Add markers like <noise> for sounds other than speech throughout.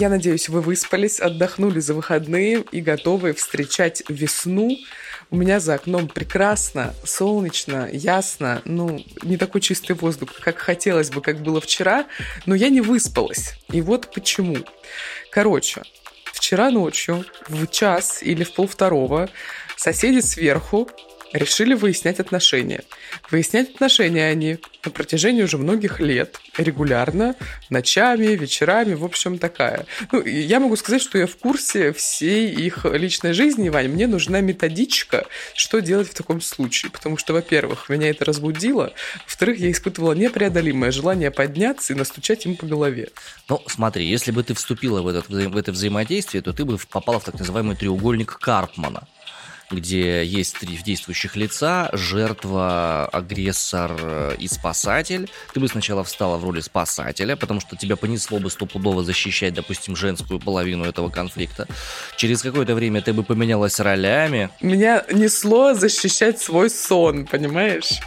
Я надеюсь, вы выспались, отдохнули за выходные и готовы встречать весну. У меня за окном прекрасно, солнечно, ясно. Ну, не такой чистый воздух, как хотелось бы, как было вчера, но я не выспалась. И вот почему. Короче, вчера ночью в час или в полвторого соседи сверху решили выяснять отношения. Выяснять отношения они на протяжении уже многих лет, регулярно, ночами, вечерами, в общем, такая. Ну, я могу сказать, что я в курсе всей их личной жизни, Вань. Мне нужна методичка, что делать в таком случае. Потому что, во-первых, меня это разбудило, во-вторых, я испытывала непреодолимое желание подняться и настучать им по голове. Ну, смотри, если бы ты вступила в, этот, в это взаимодействие, то ты бы попала в так называемый треугольник Карпмана где есть три действующих лица, жертва, агрессор и спасатель. Ты бы сначала встала в роли спасателя, потому что тебя понесло бы стопудово защищать, допустим, женскую половину этого конфликта. Через какое-то время ты бы поменялась ролями. Меня несло защищать свой сон, понимаешь?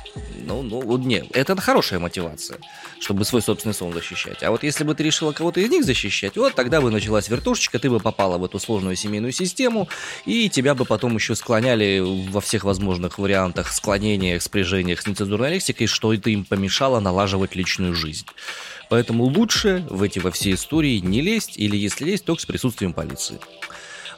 Ну, ну, нет, это хорошая мотивация, чтобы свой собственный сон защищать. А вот если бы ты решила кого-то из них защищать, вот тогда бы началась вертушечка, ты бы попала в эту сложную семейную систему, и тебя бы потом еще склонили склоняли во всех возможных вариантах, склонениях, спряжениях с нецензурной лексикой, что это им помешало налаживать личную жизнь. Поэтому лучше в эти во все истории не лезть, или если лезть, только с присутствием полиции.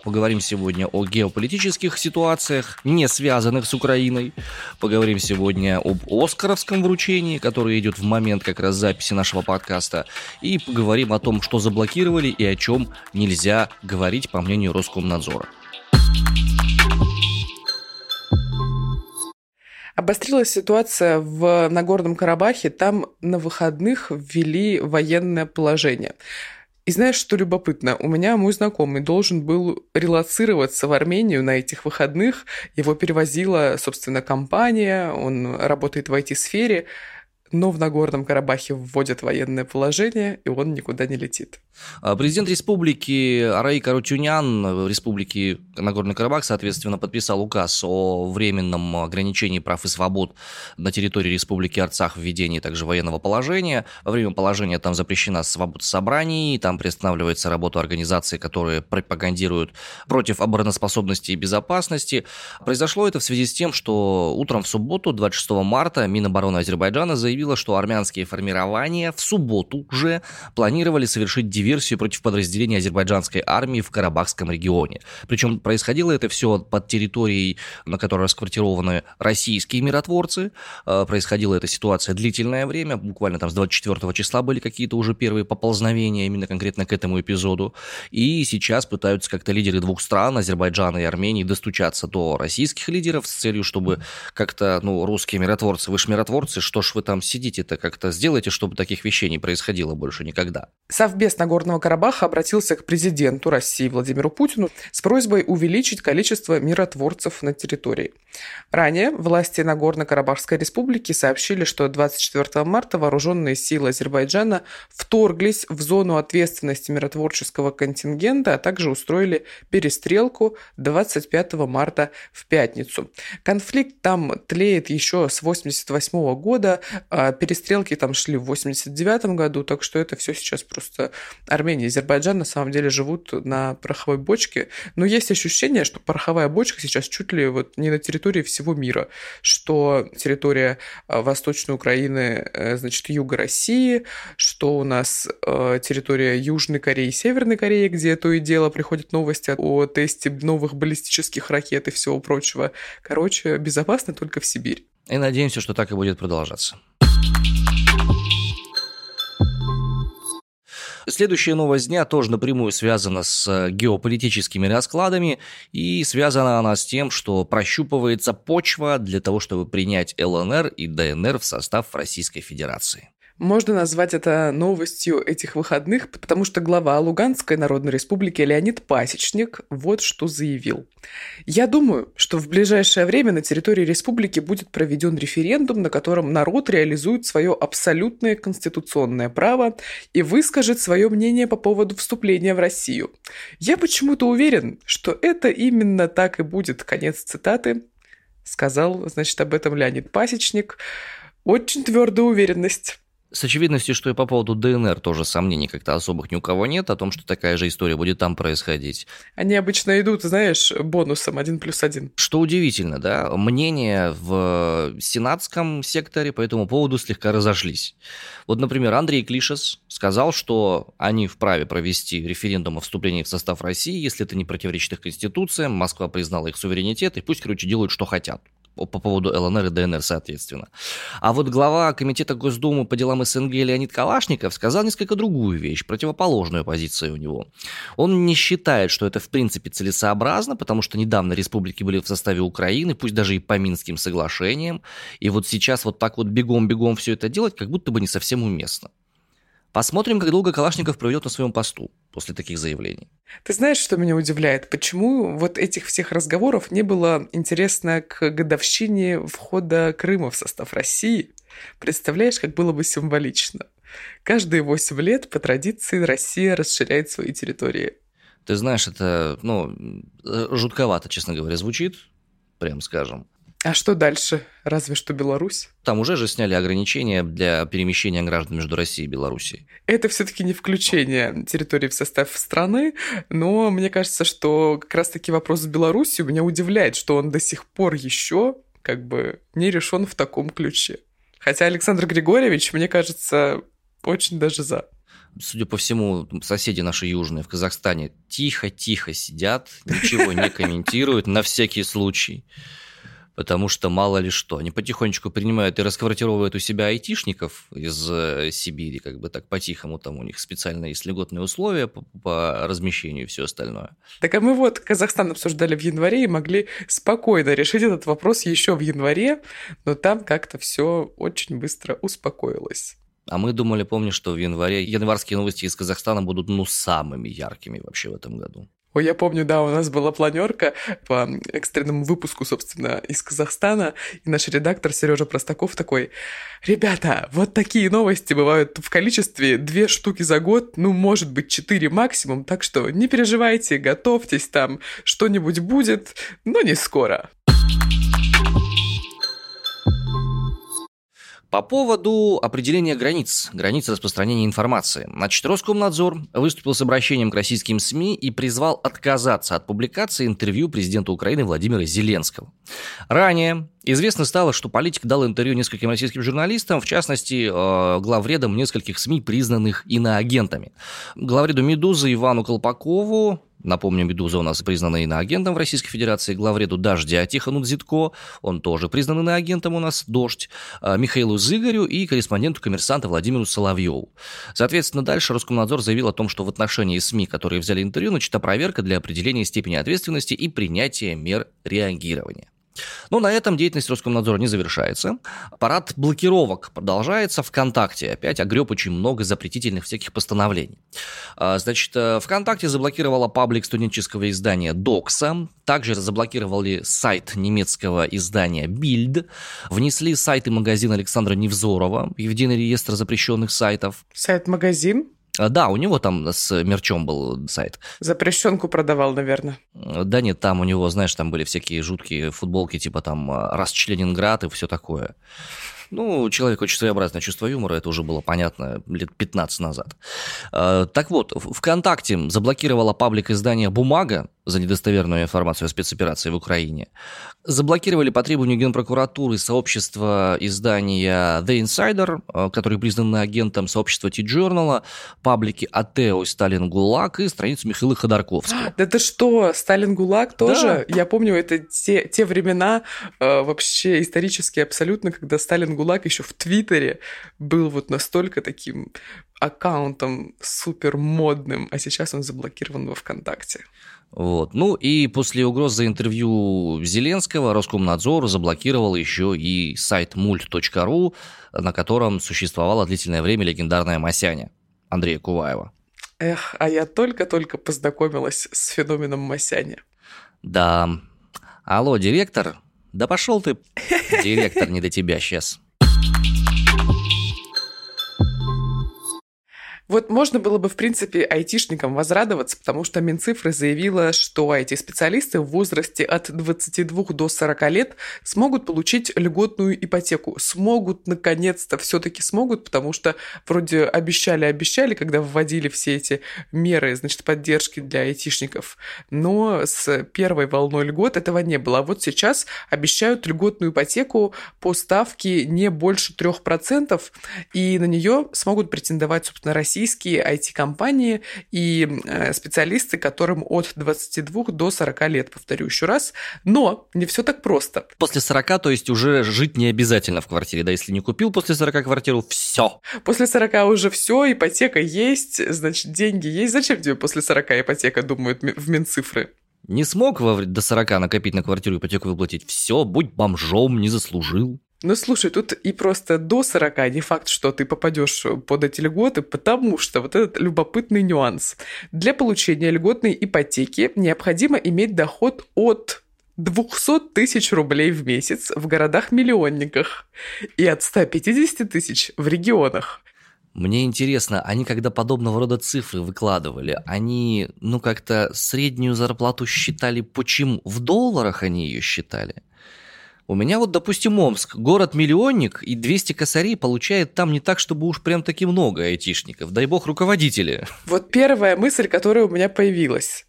Поговорим сегодня о геополитических ситуациях, не связанных с Украиной. Поговорим сегодня об Оскаровском вручении, которое идет в момент как раз записи нашего подкаста. И поговорим о том, что заблокировали и о чем нельзя говорить, по мнению Роскомнадзора. Обострилась ситуация в Нагорном Карабахе. Там на выходных ввели военное положение. И знаешь, что любопытно? У меня мой знакомый должен был релацироваться в Армению на этих выходных. Его перевозила, собственно, компания, он работает в IT-сфере но в Нагорном Карабахе вводят военное положение, и он никуда не летит. А, президент республики Араи Карутюнян, республики Нагорный Карабах, соответственно, подписал указ о временном ограничении прав и свобод на территории республики Арцах, введении также военного положения. Во время положения там запрещена свобода собраний, там приостанавливается работа организаций, которые пропагандируют против обороноспособности и безопасности. Произошло это в связи с тем, что утром в субботу, 26 марта, Минобороны Азербайджана заявил, заявила, что армянские формирования в субботу уже планировали совершить диверсию против подразделений азербайджанской армии в Карабахском регионе. Причем происходило это все под территорией, на которой расквартированы российские миротворцы. Э, происходила эта ситуация длительное время, буквально там с 24 числа были какие-то уже первые поползновения именно конкретно к этому эпизоду. И сейчас пытаются как-то лидеры двух стран, Азербайджана и Армении, достучаться до российских лидеров с целью, чтобы как-то, ну, русские миротворцы, вы же миротворцы, что ж вы там сидите-то как-то, сделайте, чтобы таких вещей не происходило больше никогда. Совбез Нагорного Карабаха обратился к президенту России Владимиру Путину с просьбой увеличить количество миротворцев на территории. Ранее власти Нагорно-Карабахской республики сообщили, что 24 марта вооруженные силы Азербайджана вторглись в зону ответственности миротворческого контингента, а также устроили перестрелку 25 марта в пятницу. Конфликт там тлеет еще с 1988 года, а перестрелки там шли в 89 году, так что это все сейчас просто Армения и Азербайджан на самом деле живут на пороховой бочке. Но есть ощущение, что пороховая бочка сейчас чуть ли вот не на территории всего мира, что территория а, Восточной Украины, э, значит, юга России, что у нас э, территория Южной Кореи и Северной Кореи, где то и дело приходят новости о тесте новых баллистических ракет и всего прочего. Короче, безопасно только в Сибирь. И надеемся, что так и будет продолжаться. Следующая новость дня тоже напрямую связана с э, геополитическими раскладами, и связана она с тем, что прощупывается почва для того, чтобы принять ЛНР и ДНР в состав Российской Федерации. Можно назвать это новостью этих выходных, потому что глава Луганской Народной Республики Леонид Пасечник вот что заявил. «Я думаю, что в ближайшее время на территории республики будет проведен референдум, на котором народ реализует свое абсолютное конституционное право и выскажет свое мнение по поводу вступления в Россию. Я почему-то уверен, что это именно так и будет». Конец цитаты. Сказал, значит, об этом Леонид Пасечник. Очень твердая уверенность. С очевидностью, что и по поводу ДНР тоже сомнений как-то особых ни у кого нет о том, что такая же история будет там происходить. Они обычно идут, знаешь, бонусом один плюс один. Что удивительно, да, мнения в сенатском секторе по этому поводу слегка разошлись. Вот, например, Андрей Клишес сказал, что они вправе провести референдум о вступлении в состав России, если это не противоречит их конституциям, Москва признала их суверенитет, и пусть, короче, делают, что хотят по поводу ЛНР и ДНР, соответственно. А вот глава Комитета Госдумы по делам СНГ Леонид Калашников сказал несколько другую вещь, противоположную позицию у него. Он не считает, что это в принципе целесообразно, потому что недавно республики были в составе Украины, пусть даже и по Минским соглашениям, и вот сейчас вот так вот бегом-бегом все это делать, как будто бы не совсем уместно. Посмотрим, как долго Калашников проведет на своем посту после таких заявлений. Ты знаешь, что меня удивляет? Почему вот этих всех разговоров не было интересно к годовщине входа Крыма в состав России? Представляешь, как было бы символично? Каждые восемь лет по традиции Россия расширяет свои территории. Ты знаешь, это, ну, жутковато, честно говоря, звучит, прям скажем. А что дальше? Разве что Беларусь? Там уже же сняли ограничения для перемещения граждан между Россией и Белоруссией. Это все-таки не включение территории в состав страны, но мне кажется, что как раз-таки вопрос с Беларусью меня удивляет, что он до сих пор еще как бы не решен в таком ключе. Хотя Александр Григорьевич, мне кажется, очень даже за. Судя по всему, соседи наши южные в Казахстане тихо-тихо сидят, ничего не комментируют на всякий случай потому что мало ли что. Они потихонечку принимают и расквартировывают у себя айтишников из э, Сибири, как бы так по-тихому, там у них специально есть льготные условия по, по размещению и все остальное. Так а мы вот Казахстан обсуждали в январе и могли спокойно решить этот вопрос еще в январе, но там как-то все очень быстро успокоилось. А мы думали, помню, что в январе январские новости из Казахстана будут, ну, самыми яркими вообще в этом году. Ой, я помню, да, у нас была планерка по экстренному выпуску, собственно, из Казахстана, и наш редактор Сережа Простаков такой, ребята, вот такие новости бывают в количестве две штуки за год, ну, может быть, четыре максимум, так что не переживайте, готовьтесь, там что-нибудь будет, но не скоро. По поводу определения границ, границ распространения информации. Значит, Роскомнадзор выступил с обращением к российским СМИ и призвал отказаться от публикации интервью президента Украины Владимира Зеленского. Ранее Известно стало, что политик дал интервью нескольким российским журналистам, в частности, э, главредам нескольких СМИ, признанных иноагентами. Главреду «Медузы» Ивану Колпакову, Напомню, «Медуза» у нас признана иноагентом в Российской Федерации. Главреду «Дождя» Тихону Дзитко, он тоже признан иноагентом у нас, «Дождь», э, Михаилу Зыгорю и корреспонденту коммерсанта Владимиру Соловьеву. Соответственно, дальше Роскомнадзор заявил о том, что в отношении СМИ, которые взяли интервью, начата проверка для определения степени ответственности и принятия мер реагирования. Но на этом деятельность Роскомнадзора не завершается. Парад блокировок продолжается. ВКонтакте опять огреб очень много запретительных всяких постановлений. А, значит, э, ВКонтакте заблокировала паблик студенческого издания Докса. Также заблокировали сайт немецкого издания Bild. Внесли сайт и магазин Александра Невзорова в единый реестр запрещенных сайтов. Сайт-магазин? А, да, у него там с мерчом был сайт. Запрещенку продавал, наверное. Да нет, там у него, знаешь, там были всякие жуткие футболки, типа там «Расчленинград» и все такое. Ну, человек очень своеобразное чувство юмора, это уже было понятно лет 15 назад. А, так вот, ВКонтакте заблокировала паблик издания «Бумага» за недостоверную информацию о спецоперации в Украине. Заблокировали по требованию Генпрокуратуры сообщества издания The Insider, а, который признан агентом сообщества T-Journal, паблики Атео, Сталин ГУЛАГ и страницу Михаила Ходорковского. <gasps> Да ты что, Сталин ГУЛАГ тоже? Да. Я помню, это те, те времена э, вообще исторические абсолютно, когда Сталин ГУЛАГ еще в Твиттере был вот настолько таким аккаунтом супер модным, а сейчас он заблокирован во ВКонтакте. Вот. Ну и после угроз за интервью Зеленского Роскомнадзор заблокировал еще и сайт мульт.ру, на котором существовало длительное время легендарная Масяня Андрея Куваева. Эх, а я только-только познакомилась с феноменом Масяня. Да. Алло, директор? Да пошел ты, <laughs> директор, не до тебя сейчас. Вот можно было бы, в принципе, айтишникам возрадоваться, потому что Минцифры заявила, что IT-специалисты в возрасте от 22 до 40 лет смогут получить льготную ипотеку. Смогут, наконец-то, все-таки смогут, потому что вроде обещали-обещали, когда вводили все эти меры, значит, поддержки для айтишников. Но с первой волной льгот этого не было. А вот сейчас обещают льготную ипотеку по ставке не больше 3%, и на нее смогут претендовать, собственно, российские IT-компании и э, специалисты, которым от 22 до 40 лет, повторю еще раз. Но не все так просто. После 40, то есть уже жить не обязательно в квартире, да, если не купил после 40 квартиру, все. После 40 уже все, ипотека есть, значит, деньги есть. Зачем тебе после 40 ипотека, думают в Минцифры? Не смог до 40 накопить на квартиру ипотеку выплатить? Все, будь бомжом, не заслужил. Ну, слушай, тут и просто до 40 не факт, что ты попадешь под эти льготы, потому что вот этот любопытный нюанс. Для получения льготной ипотеки необходимо иметь доход от 200 тысяч рублей в месяц в городах-миллионниках и от 150 тысяч в регионах. Мне интересно, они когда подобного рода цифры выкладывали, они, ну, как-то среднюю зарплату считали почему? В долларах они ее считали? У меня вот, допустим, Омск, город-миллионник, и 200 косарей получает там не так, чтобы уж прям таки много айтишников. Дай бог руководители. Вот первая мысль, которая у меня появилась.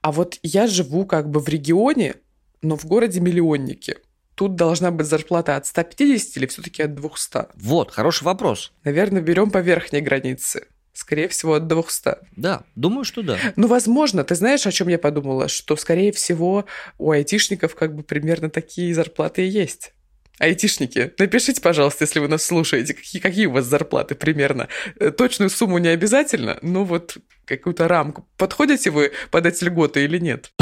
А вот я живу как бы в регионе, но в городе-миллионнике. Тут должна быть зарплата от 150 или все-таки от 200? Вот, хороший вопрос. Наверное, берем по верхней границе. Скорее всего, от 200. Да, думаю, что да. Ну, возможно, ты знаешь, о чем я подумала? Что, скорее всего, у айтишников как бы примерно такие зарплаты и есть. Айтишники, напишите, пожалуйста, если вы нас слушаете, какие, какие у вас зарплаты примерно. Э, точную сумму не обязательно, но вот какую-то рамку. Подходите вы под эти льготы или нет?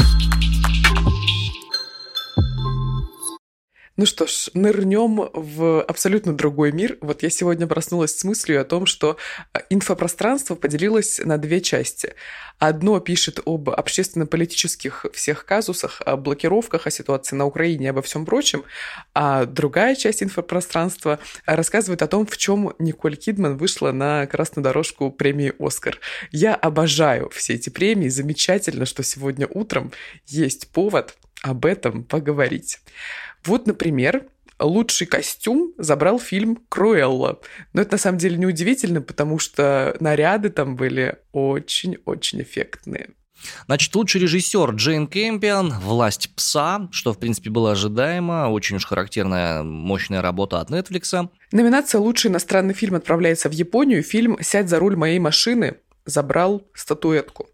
Ну что ж, нырнем в абсолютно другой мир. Вот я сегодня проснулась с мыслью о том, что а, инфопространство поделилось на две части. Одно пишет об общественно-политических всех казусах, о блокировках, о ситуации на Украине обо всем прочем, а другая часть инфопространства рассказывает о том, в чем Николь Кидман вышла на красную дорожку премии «Оскар». Я обожаю все эти премии. Замечательно, что сегодня утром есть повод об этом поговорить. Вот, например, лучший костюм забрал фильм «Круэлла». Но это на самом деле неудивительно, потому что наряды там были очень-очень эффектные. Значит, лучший режиссер Джейн Кэмпион, «Власть пса», что, в принципе, было ожидаемо, очень уж характерная, мощная работа от Netflix. Номинация «Лучший иностранный фильм» отправляется в Японию. Фильм «Сядь за руль моей машины» забрал статуэтку.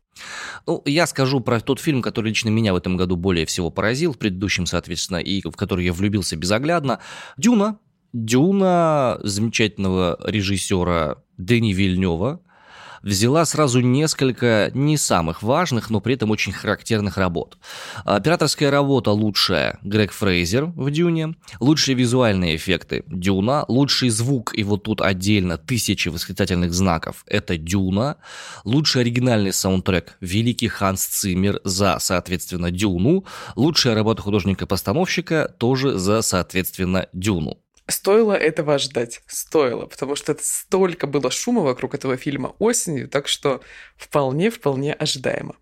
Ну, я скажу про тот фильм, который лично меня в этом году более всего поразил, в предыдущем, соответственно, и в который я влюбился безоглядно. «Дюна». «Дюна» замечательного режиссера Дэни Вильнева, взяла сразу несколько не самых важных, но при этом очень характерных работ. Операторская работа лучшая Грег Фрейзер в «Дюне», лучшие визуальные эффекты «Дюна», лучший звук, и вот тут отдельно тысячи восклицательных знаков – это «Дюна», лучший оригинальный саундтрек «Великий Ханс Циммер» за, соответственно, «Дюну», лучшая работа художника-постановщика тоже за, соответственно, «Дюну». Стоило этого ждать, стоило, потому что это столько было шума вокруг этого фильма осенью, так что вполне-вполне ожидаемо.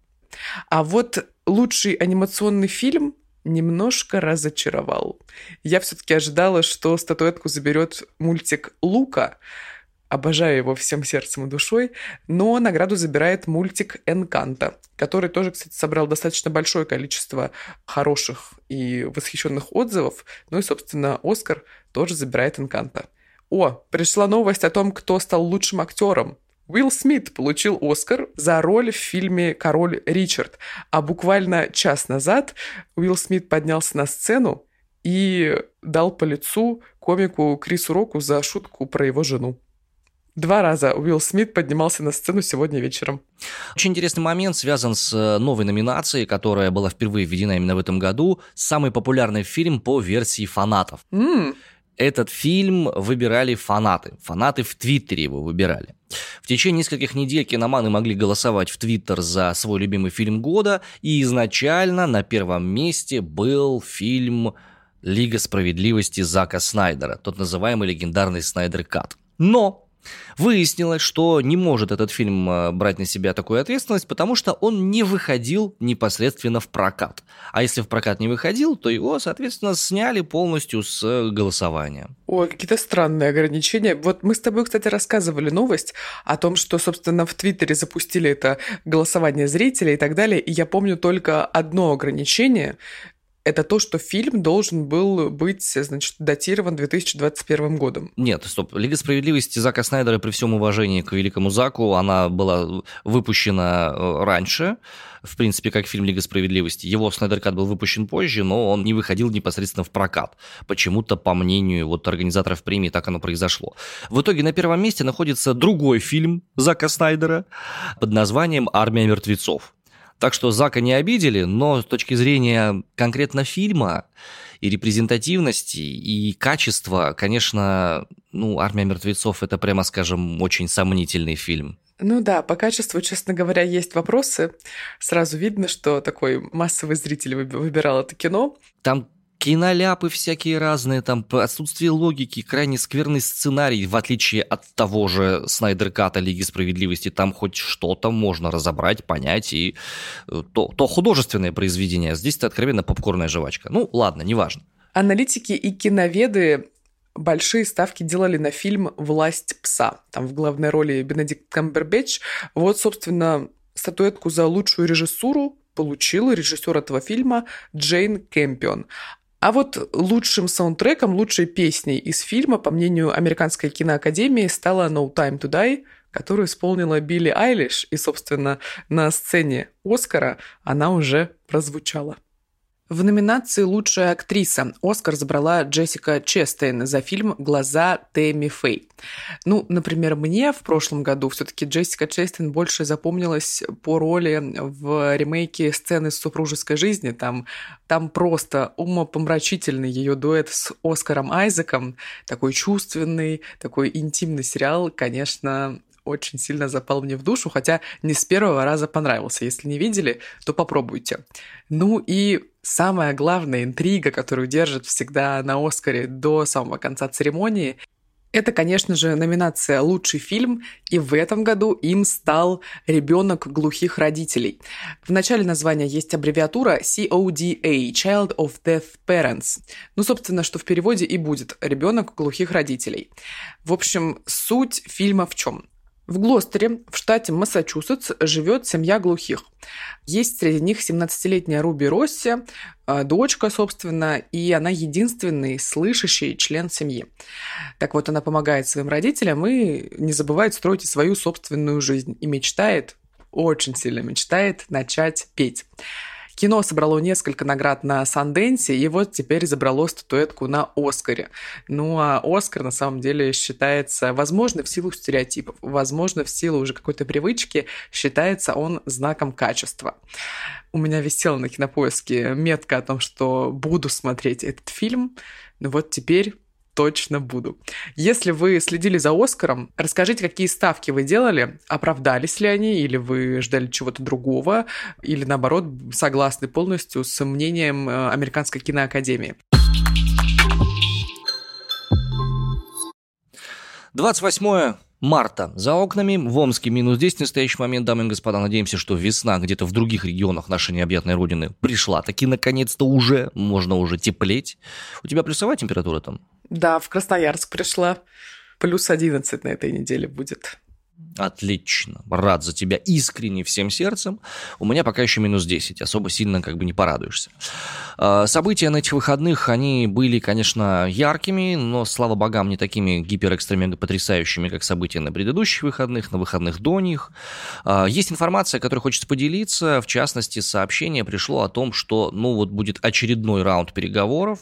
А вот лучший анимационный фильм немножко разочаровал. Я все-таки ожидала, что статуэтку заберет мультик Лука, Обожаю его всем сердцем и душой, но награду забирает мультик «Энканта», который тоже, кстати, собрал достаточно большое количество хороших и восхищенных отзывов. Ну и, собственно, Оскар тоже забирает «Энканта». О, пришла новость о том, кто стал лучшим актером. Уилл Смит получил Оскар за роль в фильме «Король Ричард». А буквально час назад Уилл Смит поднялся на сцену и дал по лицу комику Крису Року за шутку про его жену. Два раза Уилл Смит поднимался на сцену сегодня вечером. Очень интересный момент связан с э, новой номинацией, которая была впервые введена именно в этом году. Самый популярный фильм по версии фанатов. Mm. Этот фильм выбирали фанаты. Фанаты в Твиттере его выбирали. В течение нескольких недель киноманы могли голосовать в Твиттер за свой любимый фильм года, и изначально на первом месте был фильм «Лига справедливости» Зака Снайдера, тот называемый легендарный Снайдер Кат. Но Выяснилось, что не может этот фильм э, брать на себя такую ответственность, потому что он не выходил непосредственно в прокат. А если в прокат не выходил, то его, соответственно, сняли полностью с э, голосования. Ой, какие-то странные ограничения. Вот мы с тобой, кстати, рассказывали новость о том, что, собственно, в Твиттере запустили это голосование зрителей и так далее. И я помню только одно ограничение, это то, что фильм должен был быть, значит, датирован 2021 годом. Нет, стоп. Лига справедливости Зака Снайдера, при всем уважении к великому Заку, она была выпущена э, раньше, в принципе, как фильм «Лига справедливости». Его Снайдер был выпущен позже, но он не выходил непосредственно в прокат. Почему-то, по мнению вот организаторов премии, так оно произошло. В итоге на первом месте находится другой фильм Зака Снайдера под названием «Армия мертвецов». Так что Зака не обидели, но с точки зрения конкретно фильма и репрезентативности, и качества, конечно, ну, «Армия мертвецов» — это, прямо скажем, очень сомнительный фильм. Ну да, по качеству, честно говоря, есть вопросы. Сразу видно, что такой массовый зритель выбирал это кино. Там киноляпы всякие разные, там отсутствие логики, крайне скверный сценарий, в отличие от того же Снайдер Ката Лиги Справедливости, там хоть что-то можно разобрать, понять, и э, то, то художественное произведение, а здесь это откровенно попкорная жвачка. Ну, ладно, неважно. Аналитики и киноведы большие ставки делали на фильм «Власть пса». Там в главной роли Бенедикт Камбербэтч. Вот, собственно, статуэтку за лучшую режиссуру получил режиссер этого фильма Джейн Кэмпион. А вот лучшим саундтреком, лучшей песней из фильма, по мнению Американской киноакадемии, стала «No Time to Die», которую исполнила Билли Айлиш, и, собственно, на сцене Оскара она уже прозвучала. В номинации «Лучшая актриса» Оскар забрала Джессика Честейн за фильм «Глаза Тэмми Фэй». Ну, например, мне в прошлом году все таки Джессика Честейн больше запомнилась по роли в ремейке «Сцены супружеской жизни». Там, там просто умопомрачительный ее дуэт с Оскаром Айзеком. Такой чувственный, такой интимный сериал, конечно, очень сильно запал мне в душу, хотя не с первого раза понравился. Если не видели, то попробуйте. Ну и самая главная интрига, которую держит всегда на Оскаре до самого конца церемонии, это, конечно же, номинация «Лучший фильм», и в этом году им стал «Ребенок глухих родителей». В начале названия есть аббревиатура CODA – Child of Deaf Parents. Ну, собственно, что в переводе и будет «Ребенок глухих родителей». В общем, суть фильма в чем? В Глостере, в штате Массачусетс, живет семья глухих. Есть среди них 17-летняя Руби Росси, э, дочка, собственно, и она единственный слышащий член семьи. Так вот, она помогает своим родителям и не забывает строить свою собственную жизнь. И мечтает, очень сильно мечтает начать петь. Кино собрало несколько наград на Санденсе, и вот теперь забрало статуэтку на Оскаре. Ну а Оскар на самом деле считается, возможно, в силу стереотипов, возможно, в силу уже какой-то привычки, считается он знаком качества. У меня висела на кинопоиске метка о том, что буду смотреть этот фильм. Ну вот теперь точно буду. Если вы следили за Оскаром, расскажите, какие ставки вы делали, оправдались ли они, или вы ждали чего-то другого, или наоборот, согласны полностью с мнением э, Американской киноакадемии. 28 марта. За окнами в Омске минус 10 в настоящий момент, дамы и господа. Надеемся, что весна где-то в других регионах нашей необъятной родины пришла. Таки наконец-то уже, можно уже теплеть. У тебя плюсовая температура там? Да, в Красноярск пришла. Плюс 11 на этой неделе будет. Отлично. Рад за тебя искренне всем сердцем. У меня пока еще минус 10. Особо сильно как бы не порадуешься. А, события на этих выходных, они были, конечно, яркими, но, слава богам, не такими гиперэкстремега потрясающими, как события на предыдущих выходных, на выходных до них. А, есть информация, которой хочется поделиться. В частности, сообщение пришло о том, что, ну, вот будет очередной раунд переговоров,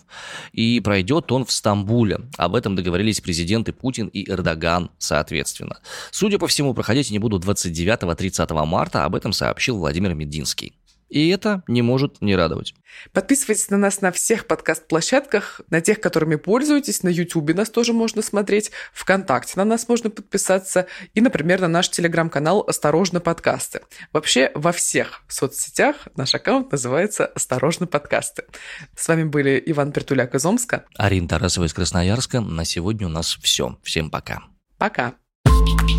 и пройдет он в Стамбуле. Об этом договорились президенты Путин и Эрдоган, соответственно. Судя по всему, проходить они будут 29-30 марта, об этом сообщил Владимир Мединский. И это не может не радовать. Подписывайтесь на нас на всех подкаст-площадках, на тех, которыми пользуетесь. На YouTube нас тоже можно смотреть, ВКонтакте на нас можно подписаться и, например, на наш телеграм-канал «Осторожно, подкасты». Вообще во всех соцсетях наш аккаунт называется «Осторожно, подкасты». С вами были Иван Притуляк из Омска. Арина Тарасова из Красноярска. На сегодня у нас все. Всем пока. Пока. Thank you